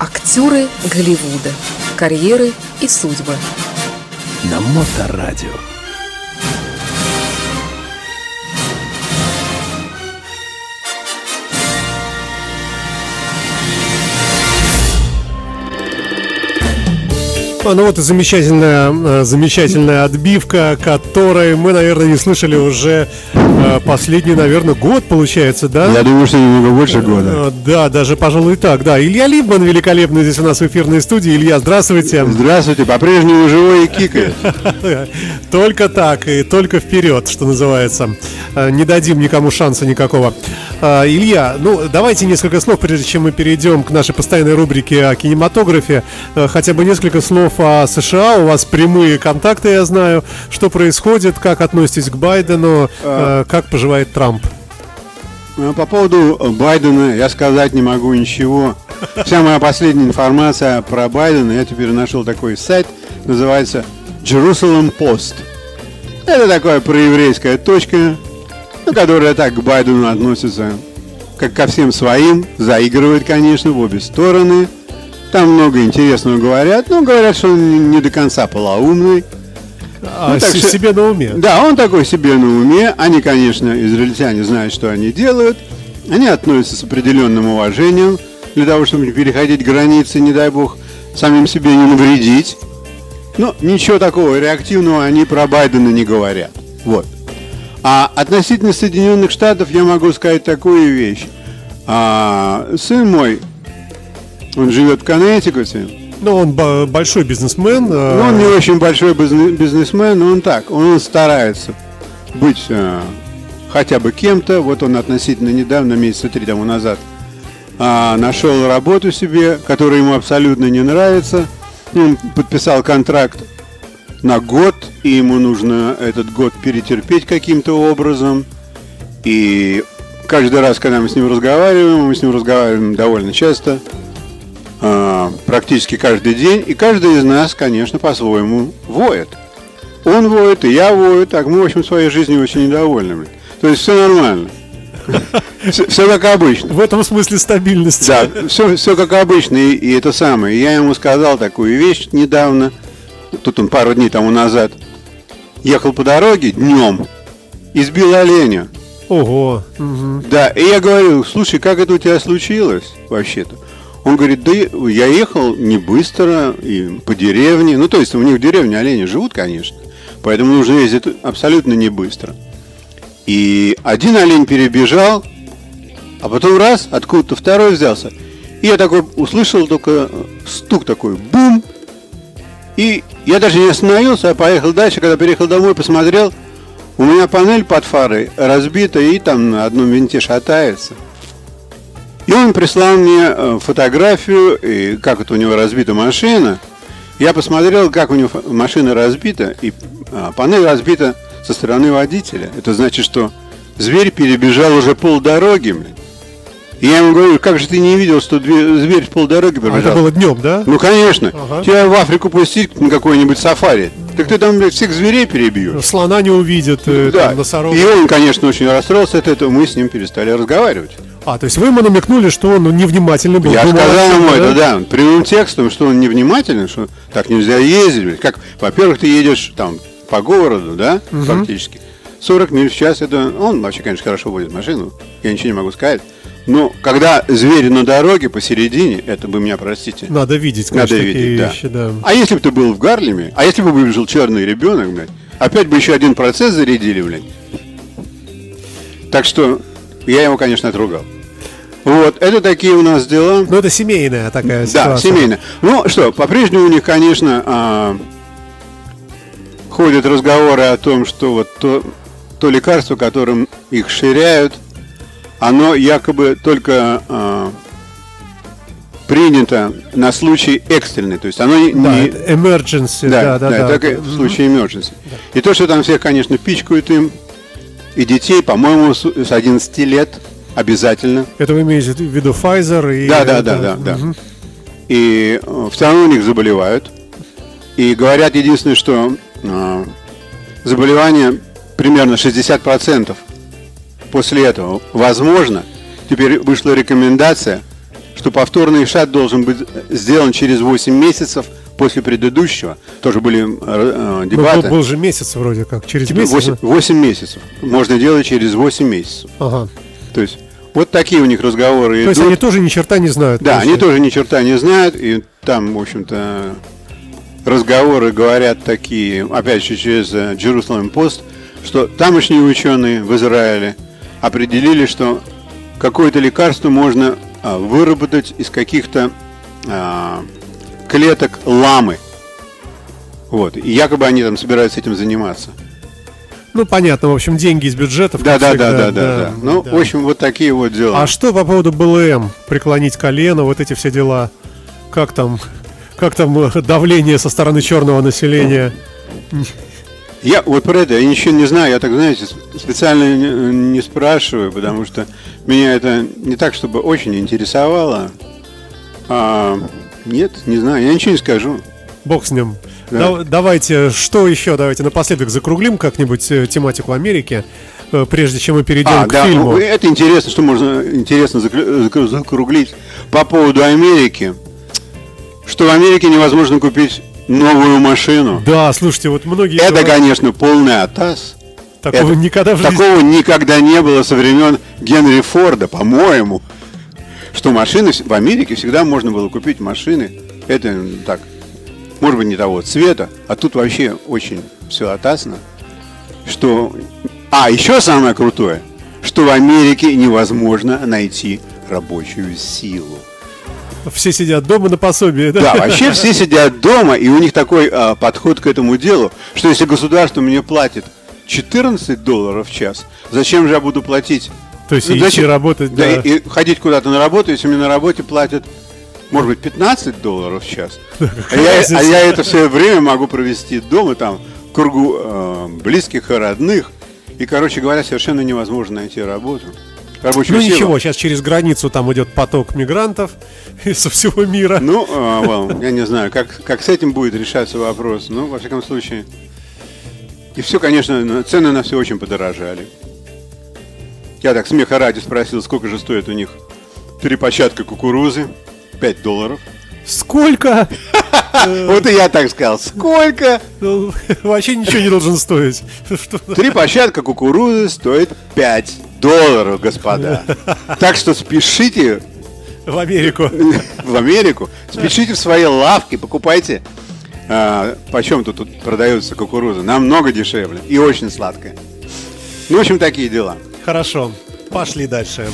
Актеры Голливуда. Карьеры и судьбы. На Моторадио. Ну вот и замечательная, э, замечательная отбивка, которой мы, наверное, не слышали уже э, последний, наверное, год, получается, да? Я думаю, что немного больше года. Э, Да, даже, пожалуй, так, да. Илья Либман великолепный здесь у нас в эфирной студии. Илья, здравствуйте. Здравствуйте, по-прежнему живой и кикает. Только так и только вперед, что называется. Не дадим никому шанса никакого. Илья, ну давайте несколько слов, прежде чем мы перейдем к нашей постоянной рубрике о кинематографе. Хотя бы несколько слов о США. У вас прямые контакты, я знаю. Что происходит, как относитесь к Байдену, э, как поживает Трамп? Ну, По поводу Байдена я сказать не могу ничего. Вся моя последняя информация про Байдена, я теперь нашел такой сайт, называется Jerusalem Post. Это такая проеврейская точка, ну, которая так к Байдену относится, как ко всем своим, заигрывает, конечно, в обе стороны. Там много интересного говорят, но говорят, что он не до конца полоумный. А, Ну, так что- себе на уме. Да, он такой себе на уме. Они, конечно, израильтяне знают, что они делают. Они относятся с определенным уважением для того, чтобы не переходить границы, не дай бог, самим себе не навредить. Но ничего такого реактивного они про Байдена не говорят. Вот. А относительно Соединенных Штатов я могу сказать такую вещь. А, сын мой, он живет в Коннектикуте, Ну, он бо- большой бизнесмен. э, ну, он не очень большой бизнес- бизнесмен, но он так, он старается быть э, хотя бы кем-то. Вот он относительно недавно, месяца три тому назад, а, нашел работу себе, которая ему абсолютно не нравится. Он подписал контракт на год, и ему нужно этот год перетерпеть каким-то образом. И каждый раз, когда мы с ним разговариваем, мы с ним разговариваем довольно часто, практически каждый день, и каждый из нас, конечно, по-своему воет. Он воет, и я вою, так мы, в общем, своей жизнью очень недовольны. блин. То есть все нормально. Все, как обычно. В этом смысле стабильность. Да, все, все как обычно, и, и это самое. Я ему сказал такую вещь недавно, тут он пару дней тому назад, ехал по дороге днем, и сбил оленя. Ого. Да, и я говорю, слушай, как это у тебя случилось вообще-то? Он говорит, да я ехал не быстро и по деревне. Ну, то есть у них в деревне олени живут, конечно. Поэтому нужно ездить абсолютно не быстро. И один олень перебежал, а потом раз, откуда-то второй взялся. И я такой услышал только стук такой, бум. И я даже не остановился, а поехал дальше. Когда приехал домой, посмотрел, у меня панель под фарой разбита и там на одном винте шатается. И он прислал мне э, фотографию, и как это у него разбита машина. Я посмотрел, как у него машина разбита, и а, панель разбита со стороны водителя. Это значит, что зверь перебежал уже полдороги. блин. И я ему говорю, как же ты не видел, что зверь полдороги А пробежал? это было днем, да? Ну, конечно. Ага. Тебя в Африку пустить на какой-нибудь сафари. Так ты там, блядь, всех зверей перебьешь. Слона не увидят, э, Да. там, носорога. И он, конечно, очень расстроился от этого. Мы с ним перестали разговаривать. А, то есть вы ему намекнули, что он невнимательный был. Я Думал, сказал ему это, да, прямым текстом, что он невнимательный, что так нельзя ездить. Как, во-первых, ты едешь там по городу, да, фактически. 40 миль в час, это он вообще, конечно, хорошо водит машину, я ничего не могу сказать. Но когда зверь на дороге посередине, это вы меня простите. Надо видеть, Надо конечно, такие видеть, да. вещи, да. А если бы ты был в Гарлеме, а если бы выбежал черный ребенок, блядь, опять бы еще один процесс зарядили, блядь. Так что я его, конечно, отругал. Вот, это такие у нас дела. Ну, это семейная такая Да, ситуация. семейно. Ну что, по-прежнему у них, конечно, а, ходят разговоры о том, что вот то, то лекарство, которым их ширяют, оно якобы только а, принято на случай экстренный. То есть оно не, Да, не- это emergency, да, да, да. так и в случае emergency. И то, что там всех, конечно, пичкают им, и детей, по-моему, с с 11 лет обязательно. Это вы имеете в виду Pfizer и... Да, да, да, да, да. Мгм. И э, все равно у них заболевают. И говорят единственное, что э, заболевание примерно 60% после этого. Возможно, теперь вышла рекомендация, что повторный шат должен быть сделан через 8 месяцев после предыдущего. Тоже были э, э, Ну, дебаты. был, был же месяц вроде как. Через Типа месяц. 8, 8 месяцев. Можно делать через 8 месяцев. Ага. То есть вот такие у них разговоры То есть идут. они тоже ни черта не знают. Да, они точно. тоже ни черта не знают, и там, в общем-то, разговоры говорят такие, опять же, через э, Jerusalem Post, что тамошние ученые в Израиле определили, что какое-то лекарство можно а, выработать из каких-то а, клеток ламы. Вот. И якобы они там собираются этим заниматься. Ну, понятно, в общем, деньги из бюджетов. Да, как да, всегда, да, да, да, да. Ну, да. в общем, вот такие вот дела. А что по поводу БЛМ? Преклонить колено, вот эти все дела. Как там, как там э, давление со стороны черного населения? Я вот про это я ничего не знаю, я так, знаете, специально не, не спрашиваю, потому что меня это не так, чтобы очень интересовало. А, нет, не знаю, я ничего не скажу. Бог с ним. Да. Да- давайте, что еще? Давайте напоследок закруглим как-нибудь э, тематику Америки, э, прежде чем мы перейдем А, к да, фильму. ну, это интересно, что можно интересно закру- закру- закруглить по поводу Америки, что в Америке невозможно купить новую машину. Да, слушайте, вот многие Это, говорят, конечно, полный атас. такого это- никогда в жизни. Такого никогда не было со времен Генри Форда, по-моему. Что машины в Америке всегда можно было купить машины. Это так, может быть, не того цвета, а тут вообще очень все атасно. Что. А, еще самое крутое, что в Америке невозможно найти рабочую силу. Все сидят дома на пособие, да? Да, вообще все сидят дома, и у них такой а, подход к этому делу, что если государство мне платит 14 долларов в час, зачем же я буду платить? То есть Ну, идти работать, да, да. и, и ходить куда-то на работу, если мне на работе платят, может быть, 15 долларов в час. А я, а я это все время могу провести дома, там, в кругу э, близких и родных. И, короче говоря, совершенно невозможно найти работу. Рабочую Ну силу. ничего, сейчас через границу там идет поток мигрантов со всего мира. Ну, а, well, я не знаю, как, как с этим будет решаться вопрос. Ну, во всяком случае. И все, конечно, цены на все очень подорожали. Я так смеха ради спросил, сколько же стоит у них перепочатка кукурузы. 5 долларов. Сколько? Вот и я так сказал. Сколько? Ну, Вообще ничего не должен стоить. Три початка кукурузы стоит 5 долларов, господа. Так что спешите В Америку. в Америку, спешите в свои лавки, покупайте. А, почем тут, тут продается кукуруза? Намного дешевле и очень сладкая. Ну, в общем, такие дела. Хорошо, пошли дальше.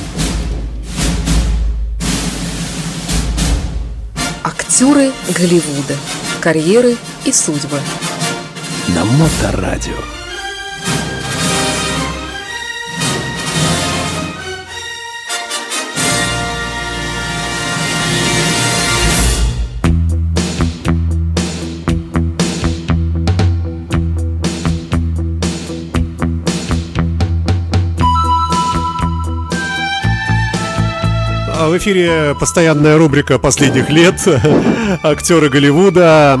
Актеры Голливуда. Карьеры и судьбы. На Моторадио. В эфире постоянная рубрика последних лет актеры Голливуда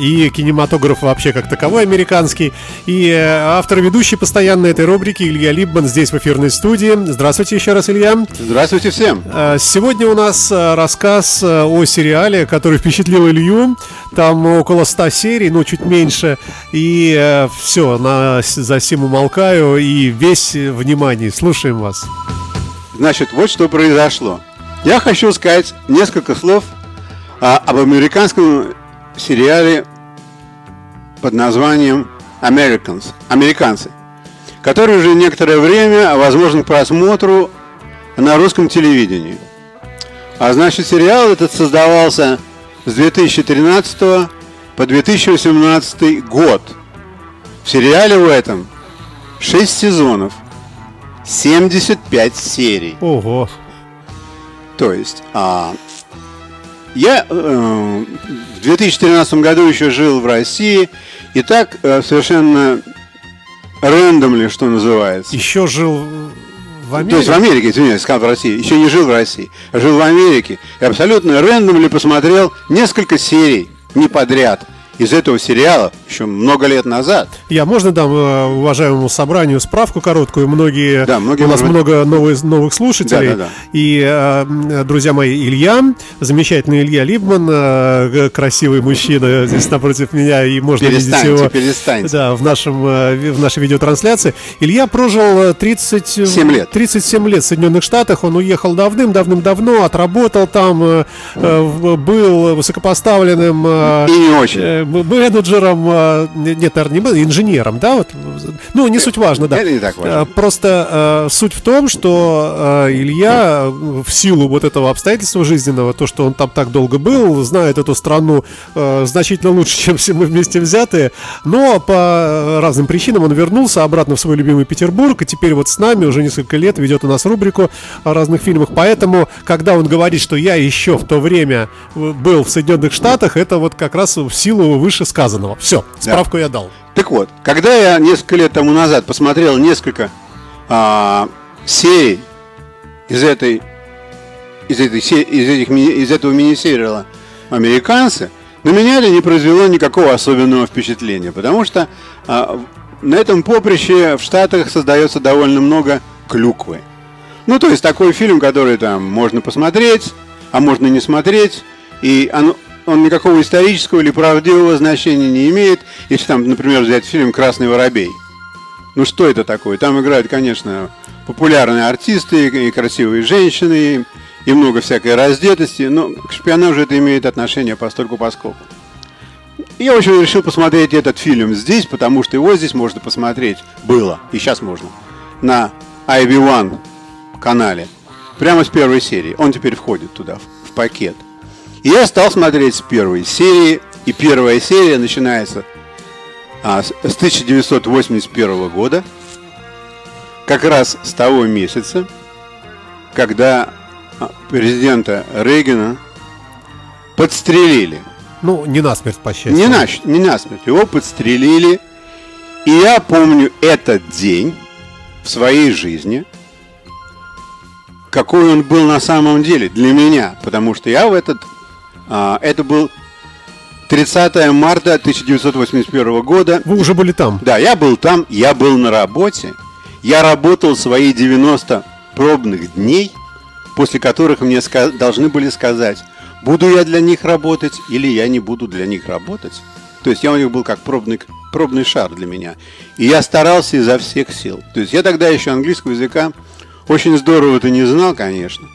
и кинематограф вообще как таковой американский. И э, автор ведущий постоянно этой рубрики Илья Либман здесь в эфирной студии. Здравствуйте еще раз, Илья. Здравствуйте всем. А, Сегодня у нас а, рассказ о сериале, который впечатлил Илью. Там около 100 серий, ну чуть меньше. И все, на, за сим умолкаю. И весь э, внимание. Слушаем вас. Значит, вот что произошло. Я хочу сказать несколько слов а, об американском сериале под названием Americans, Американцы, который уже некоторое время возможен к просмотру на русском телевидении. А значит, сериал этот создавался с 2013 по 2018 год. В сериале в этом 6 сезонов, 75 серий. Ого. То есть, а, я э, в 2013 году еще жил в России, и так э, совершенно рандомли, что называется. Еще жил в То есть в Америке. Америке, извиняюсь, сказал в России. Еще не жил в России, а жил в Америке. И абсолютно рандомли посмотрел несколько серий, не подряд. Из этого сериала еще много лет назад. Я можно дам э, уважаемому собранию справку короткую. Многие, Да, многие, у нас быть- много новых, новых слушателей. Да, да, да. И, э, друзья мои, Илья, замечательный Илья Либман, э, красивый мужчина здесь напротив меня, и можно видеть его перестаньте. Да, в, нашем, в нашей видеотрансляции. Илья прожил э, 30, Семь лет. 37 лет в Соединенных Штатах. Он уехал давным-давным-давно, отработал там, э, э, в- был высокопоставленным И не очень. Менеджером, не- нет, наверное, не инженером, да, вот, ну, не суть важно, да. это не так важно. Э, Просто э, суть в том, что Илья э, в силу вот этого обстоятельства жизненного, то, что он там так долго был, знает эту страну значительно лучше, чем все мы вместе взятые, но по разным причинам он вернулся обратно в свой любимый Петербург, и теперь вот с нами уже несколько лет ведет у нас рубрику о разных фильмах, поэтому, когда он говорит, что я еще в то время э, был в Соединенных Штатах, это вот как раз в силу вышесказанного. Все, справку я дал. Так вот, когда я несколько лет тому назад посмотрел несколько а, серий из этой из этой из этих из этого мини-сериала американцы, на меня это не произвело никакого особенного впечатления, потому что а, на этом поприще в Штатах создается довольно много клюквы. Ну, то есть такой фильм, который там можно посмотреть, а можно не смотреть, и оно- он никакого исторического или правдивого значения не имеет. Если там, например, взять фильм «Красный воробей». Ну что это такое? Там играют, конечно, популярные артисты и красивые женщины, и много всякой раздетости, но к шпионажу это имеет отношение постольку поскольку. Я очень решил посмотреть этот фильм здесь, потому что его здесь можно посмотреть было, и сейчас можно, на IB1 канале, прямо с первой серии. Он теперь входит туда, в, пакет. И я стал смотреть с первой серии, и первая серия начинается а, с, с 1981 года, как раз с того месяца, когда а, президента Рейгана подстрелили. Ну, не насмерть, по счастью. Не, на, не насмерть, его подстрелили. И я помню этот день в своей жизни, какой он был на самом деле для меня. Потому что я в этот... а, это был 30 марта 1981 года. Вы уже были там. Да, я был там, я был на работе. Я работал свои 90 пробных дней, после которых мне должны были сказать, буду я для них работать или я не буду для них работать. То есть я у них был как пробный, пробный шар для меня. И я старался изо всех сил. То есть я тогда еще английского языка очень здорово-то не знал, конечно.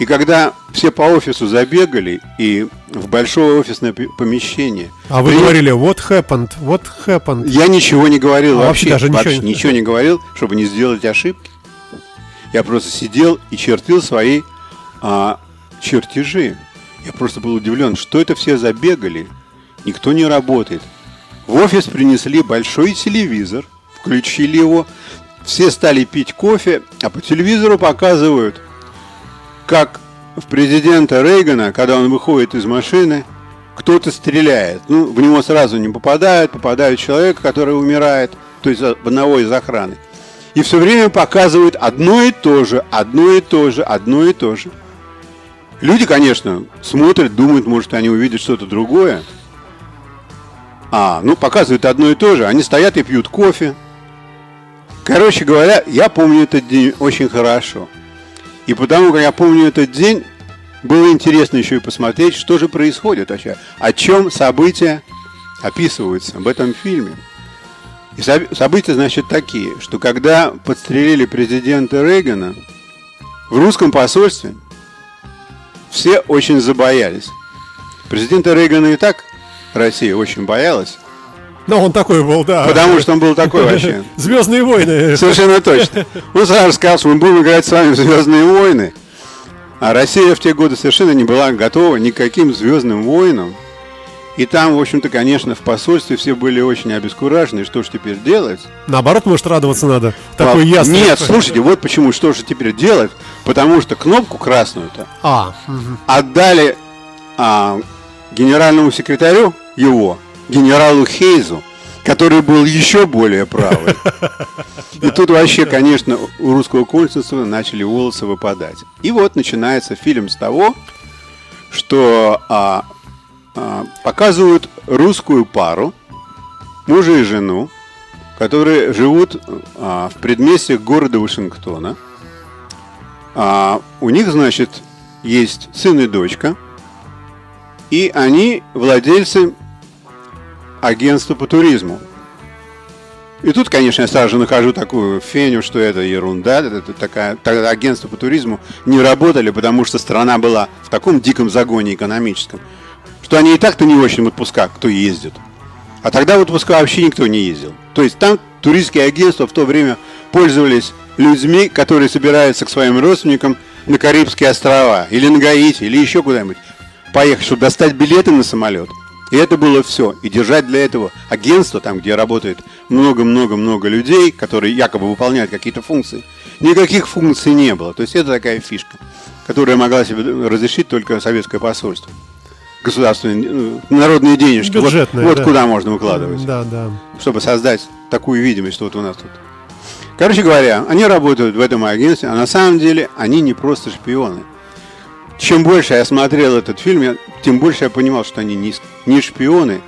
И когда все по офису забегали и в большое офисное помещение... А вы при- говорили, what happened, what happened. я ничего не говорил А вообще, даже вообще ничего ничего, не- не говорил, чтобы не сделать ошибки. Я просто сидел и чертил свои а, чертежи. Я просто был удивлен, что это все забегали, никто не работает. В офис принесли большой телевизор, включили его, все стали пить кофе, а по телевизору показывают, как в президента Рейгана, когда он выходит из машины, кто-то стреляет. Ну, в него сразу не попадают, попадает человек, который умирает, то есть одного из охраны. И все время показывают одно и то же, одно и то же, одно и то же. Люди, конечно, смотрят, думают, может, они увидят что-то другое. А, ну, показывают одно и то же. Они стоят и пьют кофе. Короче говоря, я помню этот день очень хорошо. И потому как я помню этот день, было интересно еще и посмотреть, что же происходит вообще. О чем события описываются в этом фильме. И соб- события, значит, такие, что когда подстрелили президента Рейгана, в русском посольстве все очень забоялись. Президента Рейгана и так Россия очень боялась, Ну, он такой был, да. потому что он был такой вообще. Звездные войны. Совершенно точно. Он сразу сказал, что мы будем играть с вами в Звездные войны. А Россия в те годы совершенно не была готова ни к каким Звездным войнам. И там, в общем-то, конечно, в посольстве все были очень обескуражены. Что же теперь делать? Наоборот, может, радоваться надо. Такой А, ясный. Нет, слушайте, вот почему, что же теперь делать? Потому что кнопку красную-то А, мгм. отдали а, генеральному секретарю его, генералу Хейзу, который был еще более правый. И тут вообще, конечно, у русского консульства начали волосы выпадать. И вот начинается фильм с того, что а, а, показывают русскую пару, мужа и жену, которые живут а, в предместьях города Вашингтона. А, у них, значит, есть сын и дочка, и они владельцы агентства по туризму. И тут, конечно, я сразу же нахожу такую феню, что это ерунда, это такая, тогда агентство по туризму не работали, потому что страна была в таком диком загоне экономическом, что они и так-то не очень в отпуска, кто ездит. А тогда в отпуска вообще никто не ездил. То есть там туристские агентства в то время пользовались людьми, которые собираются к своим родственникам на Карибские острова, или на Гаити, или еще куда-нибудь поехать, чтобы достать билеты на самолет. И это было все. И держать для этого агентство, там, где работает много-много-много людей, которые якобы выполняют какие-то функции, никаких функций не было. То есть это такая фишка, которая могла себе разрешить только советское посольство. Государственные, ну, народные денежки. Бюджетные, вот вот да. куда можно выкладывать. Да, да. Чтобы создать такую видимость, что вот у нас тут. Короче говоря, они работают в этом агентстве, а на самом деле они не просто шпионы. Чем больше я смотрел этот фильм, я- тем больше я понимал, что они не, не шпионы,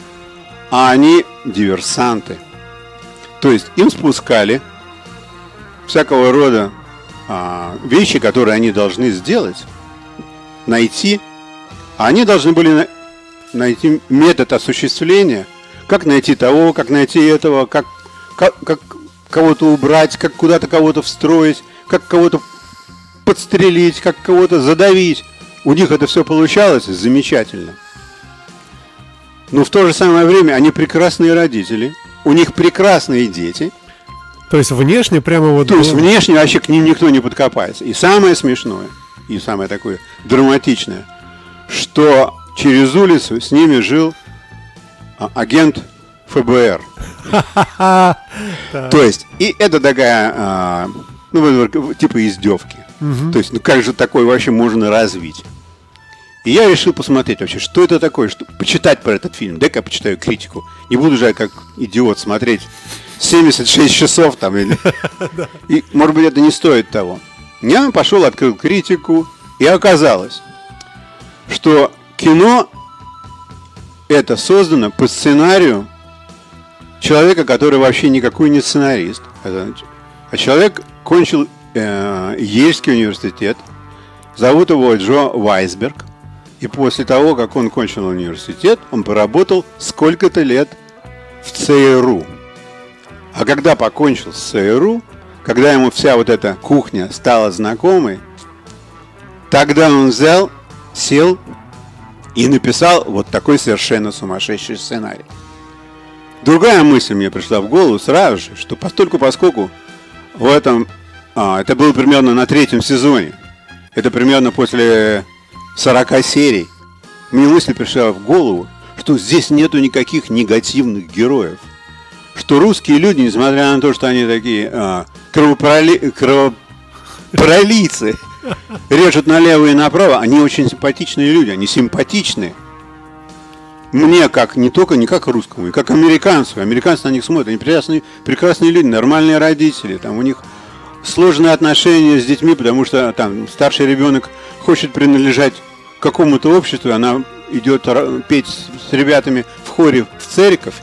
а они диверсанты. То есть им спускали всякого рода а, вещи, которые они должны сделать, найти, а они должны были на- найти метод осуществления, как найти того, как найти этого, как, как, как кого-то убрать, как куда-то кого-то встроить, как кого-то подстрелить, как кого-то задавить. У них это все получалось замечательно. Но в то же самое время они прекрасные родители, у них прекрасные дети, То есть внешне прямо вот... то есть внешне вообще к ним никто не подкопается. И самое смешное, и самое такое драматичное, что через улицу с ними жил а, агент ФБР. То есть, и это такая, а, ну, типа издевки. То есть, ну как же такое вообще можно развить? И я решил посмотреть вообще, что это такое, что, почитать про этот фильм. Дай-ка я почитаю критику. Не буду же я как идиот смотреть 76 часов там или... И, может быть, это не стоит того. Я пошел, открыл критику, и оказалось, что кино это создано по сценарию человека, который вообще никакой не сценарист. А человек кончил э, Ельский университет. Зовут его Джо Вайсберг. И после того, как он кончил университет, он поработал сколько-то лет в ЦРУ. А когда покончил с ЦРУ, когда ему вся вот эта кухня стала знакомой, тогда он взял, сел и написал вот такой совершенно сумасшедший сценарий. Другая мысль мне пришла в голову сразу же, что постольку поскольку в этом, а, это было примерно на третьем сезоне, это примерно после 40 серий, мне мысль пришла в голову, что здесь нету никаких негативных героев. Что русские люди, несмотря на то, что они такие а, кровопроли... кровопролийцы, режут налево и направо, они очень симпатичные люди, они симпатичные. Мне как, не только не как русскому, и как американцу. Американцы на них смотрят, они прекрасные, прекрасные люди, нормальные родители, там у них сложные отношения с детьми, потому что там старший ребенок хочет принадлежать какому-то обществу, она идет петь с ребятами в хоре в церковь,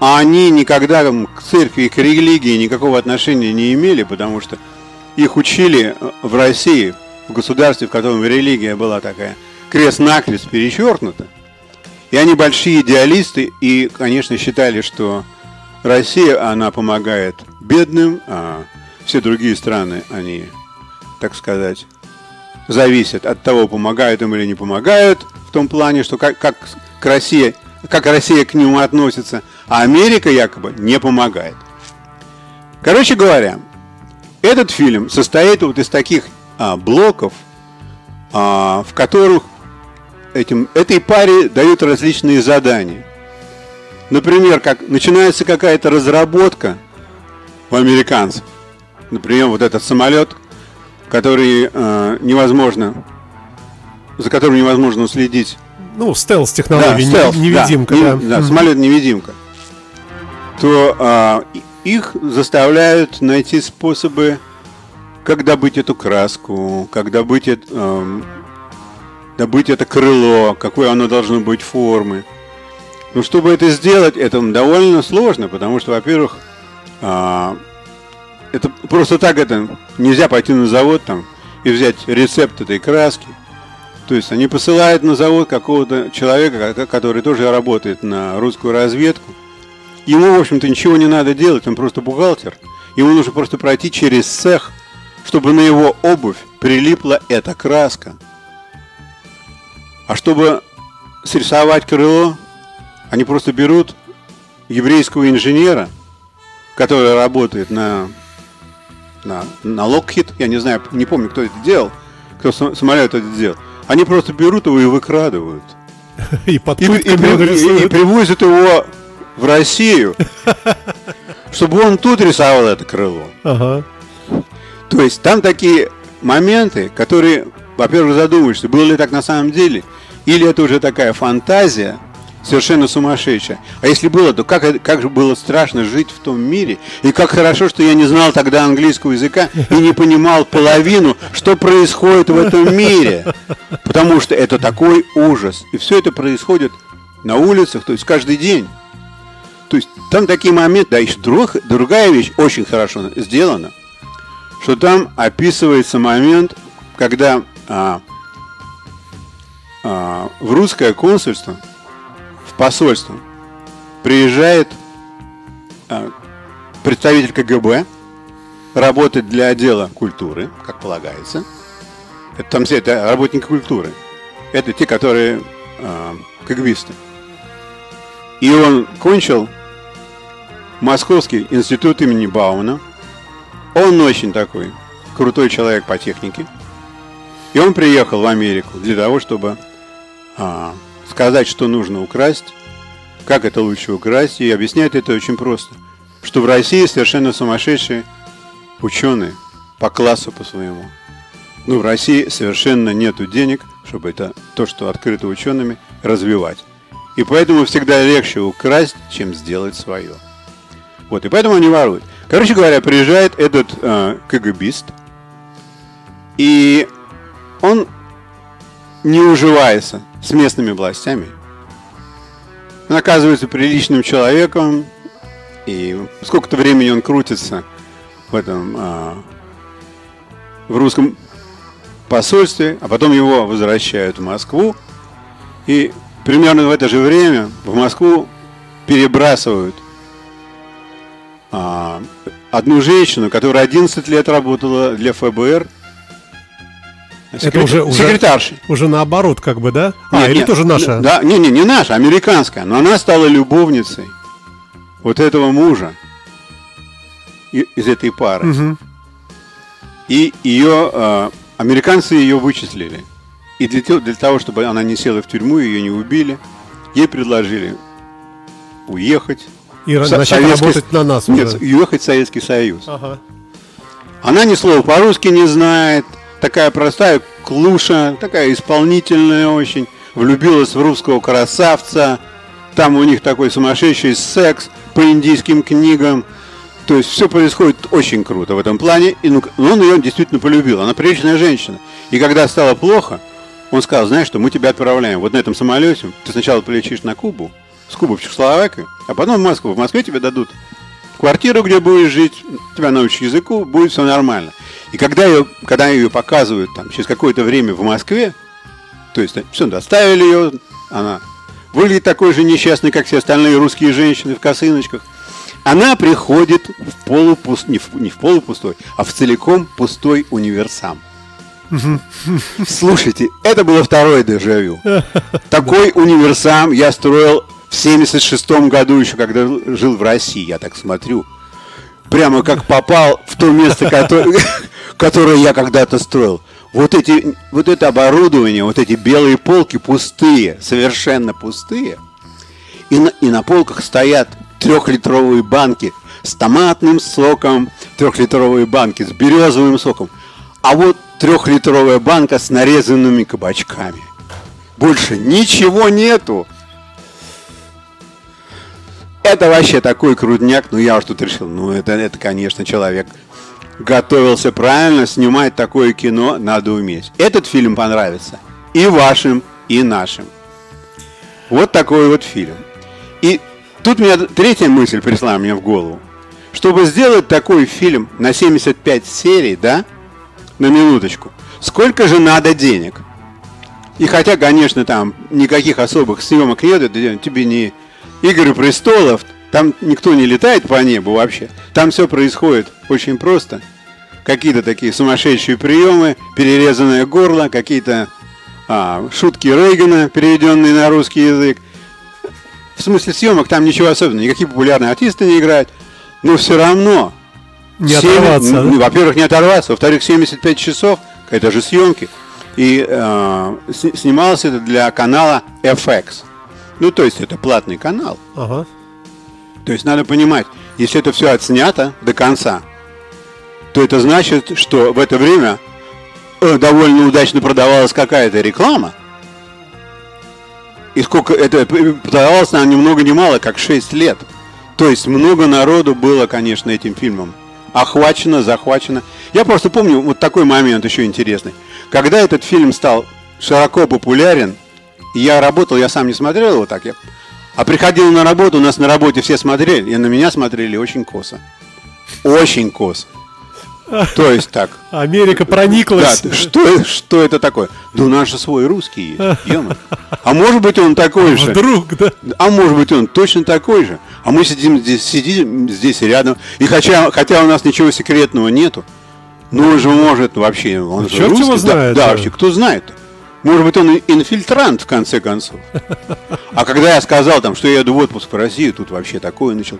а они никогда к церкви и к религии никакого отношения не имели, потому что их учили э, в России, в государстве, в котором религия была такая крест-накрест перечеркнута. И они большие идеалисты и, конечно, считали, что Россия, она помогает бедным, а все другие страны, они, так сказать, зависят от того, помогают им или не помогают, в том плане, что как, как к России, как Россия к нему относится, а Америка якобы не помогает. Короче говоря, этот фильм состоит вот из таких а, блоков, а, в которых этим, этой паре дают различные задания. Например, как начинается какая-то разработка у американцев. Например, вот этот самолет, который э, невозможно, за которым невозможно уследить. Ну, стелс-технология, стелс, невидимка, да, да. не- да, Мгм. самолет-невидимка. То и- их заставляют найти способы, как добыть эту краску, как добыть эм, добыть это крыло, какое оно должно быть формы. Но чтобы это сделать, это довольно сложно, потому что, во-первых, а, это просто так это нельзя пойти на завод там и взять рецепт этой краски. То есть они посылают на завод какого-то человека, который тоже работает на русскую разведку. Ему, в общем-то, ничего не надо делать, он просто бухгалтер. Ему нужно просто пройти через цех, чтобы на его обувь прилипла эта краска. А чтобы срисовать крыло, они просто берут еврейского инженера, который работает на, на, на Lockheed, я не знаю, не помню, кто это делал, кто самолет это делал. Они просто берут его и выкрадывают. И под И, и, при- и привозят его в Россию, чтобы он тут рисовал это крыло. Ага. То есть там такие моменты, которые, во-первых, задумаешься, было ли так на самом деле, или это уже такая фантазия, совершенно сумасшедшая. А если было, то как, как же было страшно жить в том мире, и как хорошо, что я не знал тогда английского языка и не понимал половину, что происходит в этом мире. Потому что это такой ужас. И все это происходит на улицах, то есть каждый день. То есть там такие моменты, да, еще друг- другая вещь очень хорошо сделана, что там описывается момент, когда а, а, в русское консульство, посольство приезжает а, представитель КГБ, работает для отдела культуры, как полагается. Это там все это работники культуры. Это те, которые а, КГБисты. И он кончил Московский институт имени Бауна. Он очень такой крутой человек по технике. И он приехал в Америку для того, чтобы а, сказать, что нужно украсть, как это лучше украсть. И объясняет это очень просто. Что в России совершенно сумасшедшие ученые по классу по своему. Ну, в России совершенно нету денег, чтобы это то, что открыто учеными, развивать. И поэтому всегда легче украсть, чем сделать свое. Вот, и поэтому они воруют. Короче говоря, приезжает этот э, КГБист, и он не уживается с местными властями. Он оказывается приличным человеком, и сколько-то времени он крутится в этом а, в русском посольстве, а потом его возвращают в Москву, и примерно в это же время в Москву перебрасывают а, одну женщину, которая 11 лет работала для ФБР. Это уже, уже, секретаршей. уже наоборот, как бы, да? А, Нет, или нет, тоже наша? Да, не, не, не наша, американская. Но она стала любовницей вот этого мужа из этой пары. Мгм. И ее э, американцы ее вычислили. И для, для того, чтобы она не села в тюрьму, ее не убили, ей предложили уехать. И Со- начать Советский- работать на нас Нет, уже. уехать в Советский Союз. Ага. Она ни слова по-русски не знает, такая простая клуша, такая исполнительная очень, влюбилась в русского красавца, там у них такой сумасшедший секс по индийским книгам, то есть все происходит очень круто в этом плане, и ну, ну, он ее действительно полюбил, она приличная женщина. И когда стало плохо, он сказал, знаешь что, мы тебя отправляем вот на этом самолете, ты сначала полетишь на Кубу, с Кубы в Чехословакию, а потом в Москву. В Москве тебе дадут квартиру, где будешь жить, тебя научат языку, будет все нормально. И когда ее, когда ее показывают там, через какое-то время в Москве, то есть все, доставили ее, она выглядит такой же несчастной, как все остальные русские женщины в косыночках. Она приходит в полупуст, не в, не в полупустой, а в целиком пустой универсам. Слушайте, это было второе дежавю. Такой универсам я строил в 76 году еще, когда жил в России, я так смотрю. Прямо как попал в то место, которое, которое я когда-то строил. Вот, эти, вот это оборудование, вот эти белые полки пустые, совершенно пустые. И на, и на полках стоят трехлитровые банки с томатным соком, трехлитровые банки с березовым соком. А вот трехлитровая банка с нарезанными кабачками. Больше ничего нету. Это вообще такой крудняк. Ну, я уж тут решил, ну, это, это, конечно, человек готовился правильно снимать такое кино, надо уметь. Этот фильм понравится И вашим, и нашим. Вот такой вот фильм. И тут меня третья мысль пришла мне в голову. Чтобы сделать такой фильм на 75 серий, да, на минуточку, сколько же надо денег? И хотя, конечно, там никаких особых съемок нет, тебе не Игры престолов, там никто не летает по небу вообще. Там все происходит очень просто. Какие-то такие сумасшедшие приемы, перерезанное горло, какие-то а, шутки Рейгана, переведенные на русский язык. В смысле съемок там ничего особенного, никакие популярные артисты не играют. Но все равно. Не 7, оторваться. Ну, во-первых, не оторваться. Во-вторых, 75 часов, это же съемки. И э, снималось это для канала FX. Ну, то есть это платный канал. Ага. То есть надо понимать, если это все отснято до конца, то это значит, что в это время э, довольно удачно продавалась какая-то реклама. И сколько это продавалось нам ни много ни мало, как 6 лет. То есть много народу было, конечно, этим фильмом. Охвачено, захвачено. Я просто помню вот такой момент еще интересный. Когда этот фильм стал широко популярен, я работал, я сам не смотрел его так. Я... А приходил на работу, у нас на работе все смотрели, и на меня смотрели очень косо. Очень косо. То есть так. Америка прониклась. Да, что, что это такое? Да у нас же свой русский есть. Ема. А может быть он такой же. Вдруг, да. А может быть он точно такой же. А мы сидим здесь, сидим здесь рядом. И хотя, хотя у нас ничего секретного нету, ну он же может вообще. Он ну, же русский. его знает. Да, да, вообще, кто знает. -то? Может быть, он инфильтрант, в конце концов. А когда я сказал, там, что я еду в отпуск в Россию, тут вообще такое начал.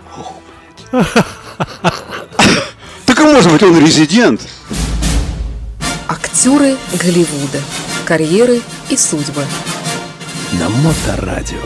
Так и может быть, он резидент. Актеры Голливуда. Карьеры и судьбы. На Моторадио.